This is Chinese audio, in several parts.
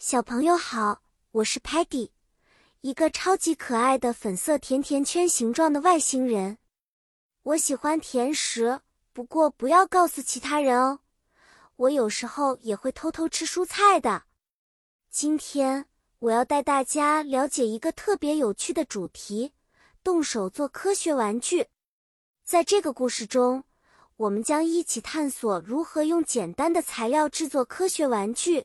小朋友好，我是 Patty，一个超级可爱的粉色甜甜圈形状的外星人。我喜欢甜食，不过不要告诉其他人哦。我有时候也会偷偷吃蔬菜的。今天我要带大家了解一个特别有趣的主题：动手做科学玩具。在这个故事中，我们将一起探索如何用简单的材料制作科学玩具。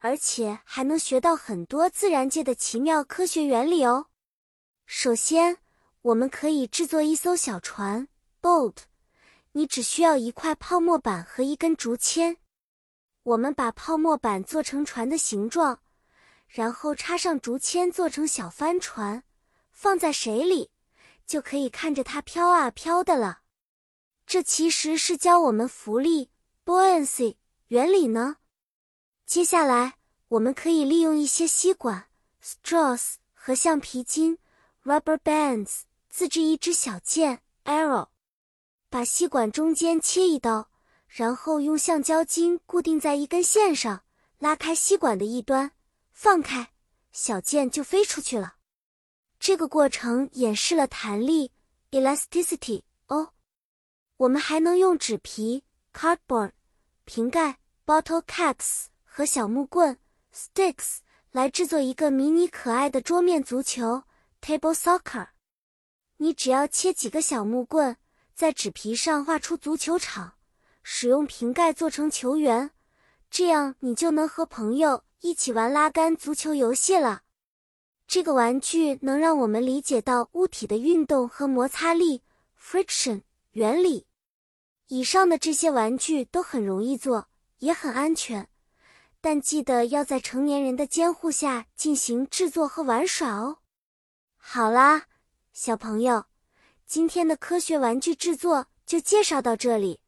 而且还能学到很多自然界的奇妙科学原理哦。首先，我们可以制作一艘小船 （boat）。你只需要一块泡沫板和一根竹签。我们把泡沫板做成船的形状，然后插上竹签做成小帆船，放在水里，就可以看着它飘啊飘的了。这其实是教我们浮力 （buoyancy） 原理呢。接下来，我们可以利用一些吸管 （straws） 和橡皮筋 （rubber bands） 自制一支小箭 （arrow）。把吸管中间切一刀，然后用橡胶筋固定在一根线上，拉开吸管的一端，放开，小箭就飞出去了。这个过程演示了弹力 （elasticity） 哦。我们还能用纸皮 （cardboard）、瓶盖 （bottle caps）。和小木棍 sticks 来制作一个迷你可爱的桌面足球 table soccer。你只要切几个小木棍，在纸皮上画出足球场，使用瓶盖做成球员，这样你就能和朋友一起玩拉杆足球游戏了。这个玩具能让我们理解到物体的运动和摩擦力 friction 原理。以上的这些玩具都很容易做，也很安全。但记得要在成年人的监护下进行制作和玩耍哦。好啦，小朋友，今天的科学玩具制作就介绍到这里。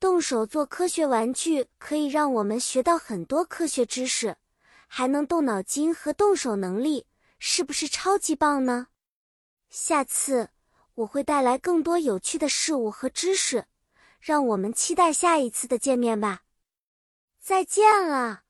动手做科学玩具可以让我们学到很多科学知识，还能动脑筋和动手能力，是不是超级棒呢？下次我会带来更多有趣的事物和知识，让我们期待下一次的见面吧。再见了。